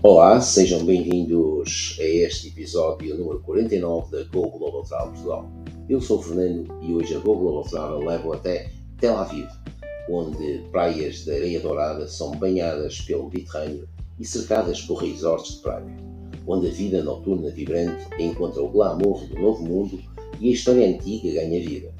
Olá, sejam bem-vindos a este episódio número 49 da Go Global Travel Portugal. Eu sou o Fernando e hoje a Go Global Travel levo até Tel Aviv, onde praias de areia dourada são banhadas pelo Mediterrâneo e cercadas por resorts de praia, onde a vida noturna vibrante encontra o glamour do novo mundo e a história antiga ganha vida.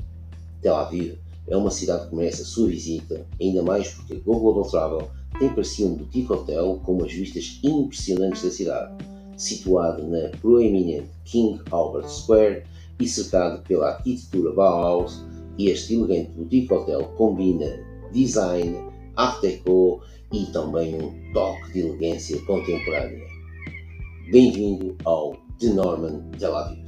Tel Aviv é uma cidade que merece a sua visita, ainda mais porque a Go Global Travel tem para si um boutique hotel com umas vistas impressionantes da cidade, situado na proeminente King Albert Square e cercado pela arquitetura Bauhaus, este elegante boutique hotel combina design, art deco e também um toque de elegância contemporânea. Bem-vindo ao The Norman Tel Aviv.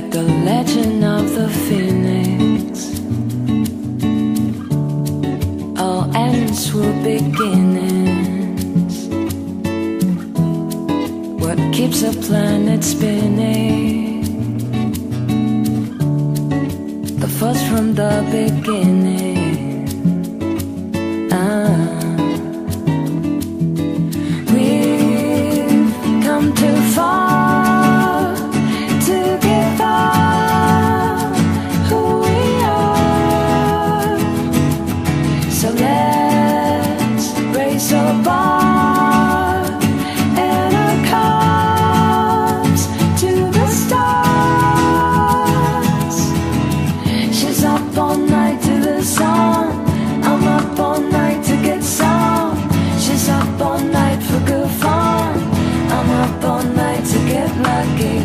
Like the legend of the phoenix. All ends were beginnings. What keeps a planet spinning? The force from the beginning. Ah. Lucky.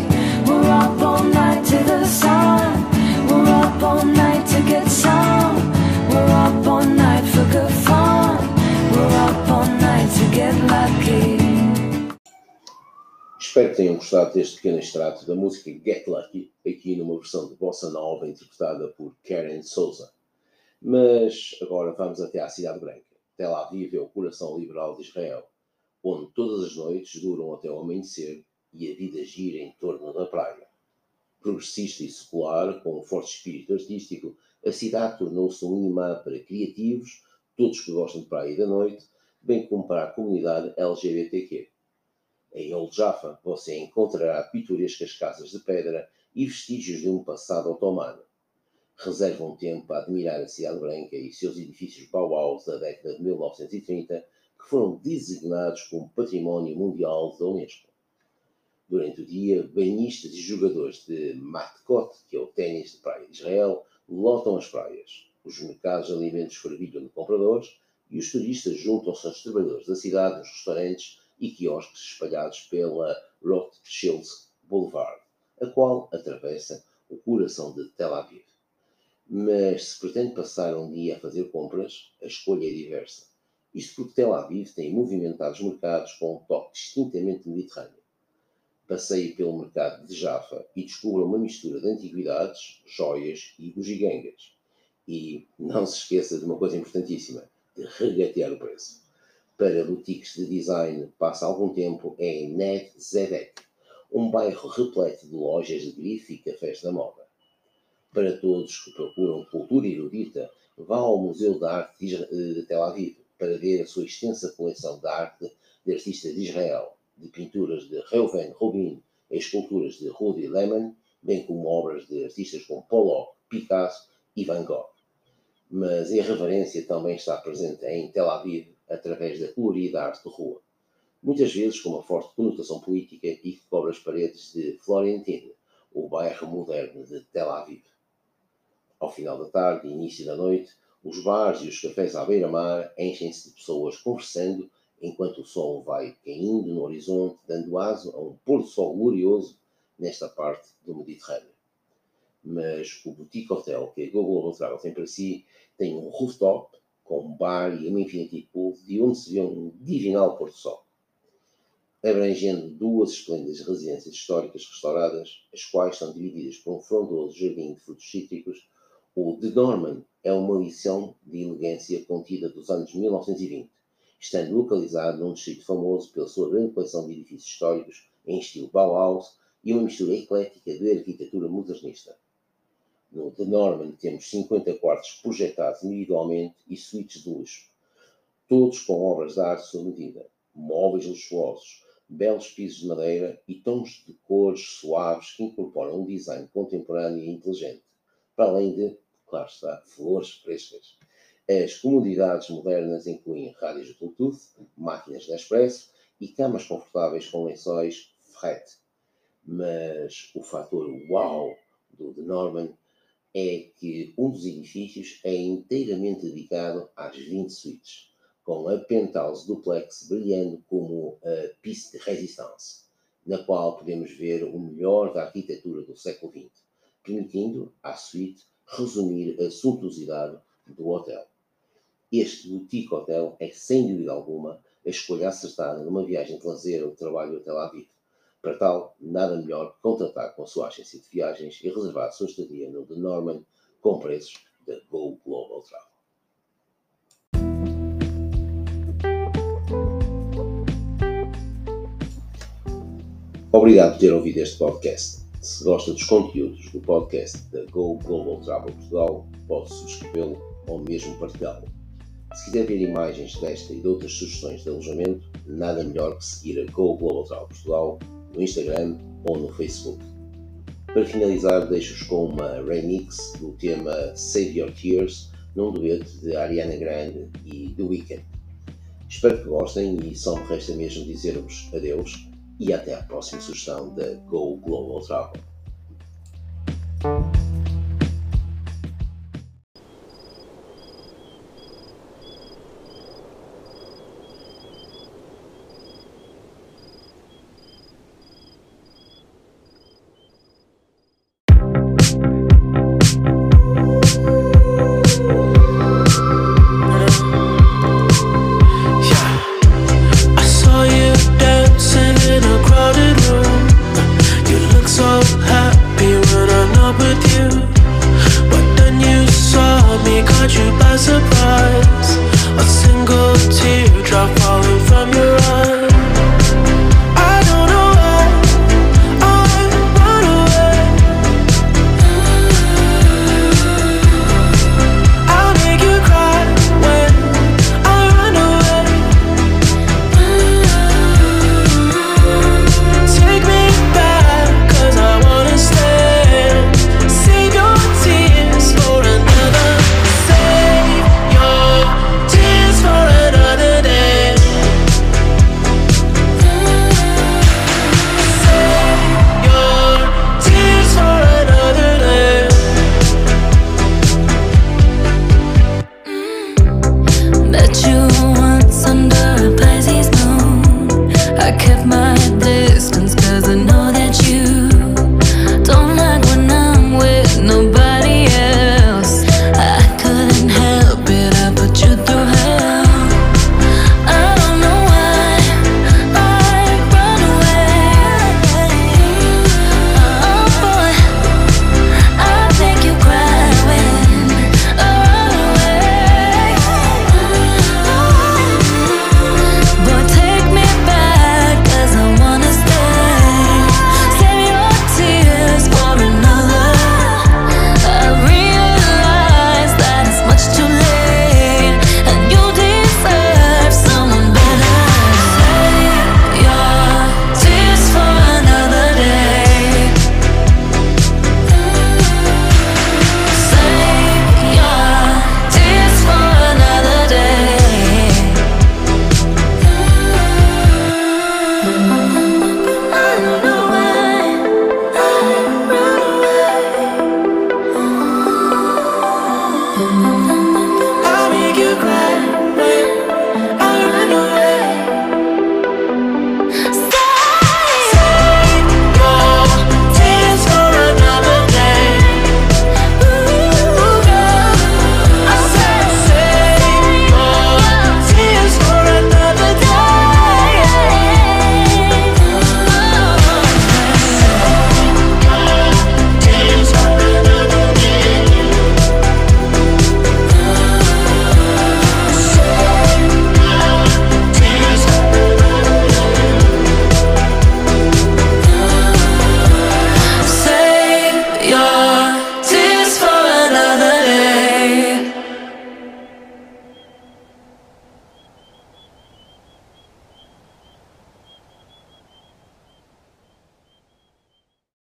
We're up all night to the sun. We're up all night to get some. We're up all night for good fun. We're up all night to get lucky. Espero que tenham gostado deste pequeno extrato da música Get Lucky, aqui numa versão de bossa nova interpretada por Karen Souza. Mas agora vamos até à Cidade Branca. Tel Aviv é o coração liberal de Israel, onde todas as noites duram até o amanhecer e a vida gira em torno da praia. Progressista e secular, com um forte espírito artístico, a cidade tornou-se um imã para criativos, todos que gostam de praia e da noite, bem como para a comunidade LGBTQ. Em Old Jaffa você encontrará pitorescas casas de pedra e vestígios de um passado otomano. Reserva um tempo a admirar a Cidade Branca e seus edifícios Bauhaus da década de 1930, que foram designados como Património Mundial da Unesco. Durante o dia, banhistas e jogadores de matkot, que é o ténis de praia de Israel, lotam as praias. Os mercados de alimentos fervilham de compradores e os turistas juntam-se aos trabalhadores da cidade nos restaurantes e quiosques espalhados pela Rothschild Boulevard, a qual atravessa o coração de Tel Aviv. Mas se pretende passar um dia a fazer compras, a escolha é diversa. Isto porque Tel Aviv tem movimentados mercados com um toque distintamente mediterrâneo. Passeie pelo mercado de Jaffa e descubra uma mistura de antiguidades, joias e bugigangas. E não se esqueça de uma coisa importantíssima, de regatear o preço. Para boutiques de design, passa algum tempo em Ned Zedek, um bairro repleto de lojas de grife e cafés da moda. Para todos que procuram cultura erudita, vá ao Museu da Arte Isra- de Tel Aviv para ver a sua extensa coleção de arte de artistas de Israel, de pinturas de Reuven Rubin e esculturas de Rudy Lehmann, bem como obras de artistas como Pollock, Picasso e Van Gogh. Mas a irreverência também está presente em Tel Aviv através da colorida arte de rua, muitas vezes com uma forte conotação política e que cobre as paredes de Florentine, o bairro moderno de Tel Aviv. Ao final da tarde e início da noite, os bares e os cafés à beira-mar enchem-se de pessoas conversando enquanto o sol vai caindo no horizonte, dando aso a um pôr-do-sol glorioso nesta parte do Mediterrâneo. Mas o boutique hotel que a Google Travel tem para si tem um rooftop com bar e uma infinity pool de onde se vê um divinal pôr-do-sol. abrangendo duas esplêndidas residências históricas restauradas, as quais são divididas por um frondoso jardim de frutos cítricos, o de Norman é uma lição de elegância contida dos anos 1920, estando localizado num distrito famoso pela sua grande coleção de edifícios históricos em estilo Bauhaus e uma mistura eclética de arquitetura modernista. No de Norman temos 50 quartos projetados individualmente e suítes de luxo, todos com obras de arte sob medida, móveis luxuosos, belos pisos de madeira e tons de cores suaves que incorporam um design contemporâneo e inteligente, para além de, claro está, flores frescas. As comodidades modernas incluem rádios de Bluetooth, máquinas de expresso e camas confortáveis com lençóis fret. Mas o fator wow do The Norman é que um dos edifícios é inteiramente dedicado às 20 suítes com a penthouse duplex brilhando como a piste de resistance, na qual podemos ver o melhor da arquitetura do século XX, permitindo à suíte resumir a suntuosidade do hotel. Este boutique hotel é, sem dúvida alguma, a escolha acertada numa viagem de lazer ou de trabalho até lá Aviv. Para tal, nada melhor que contratar com a sua agência de viagens e reservar a sua estadia no The Norman com preços da Go Global Travel. Obrigado por ter ouvido este podcast. Se gosta dos conteúdos do podcast da Go Global Travel Portugal, pode subscrevê-lo ou mesmo partilhá-lo. Se quiser ver imagens desta e de outras sugestões de alojamento, nada melhor que seguir a Go Global Travel Portugal no Instagram ou no Facebook. Para finalizar, deixo-vos com uma remix do tema Save Your Tears, num dueto de Ariana Grande e The Weeknd. Espero que gostem e só me resta mesmo dizer-vos adeus e até a próxima sugestão da Go Global Travel.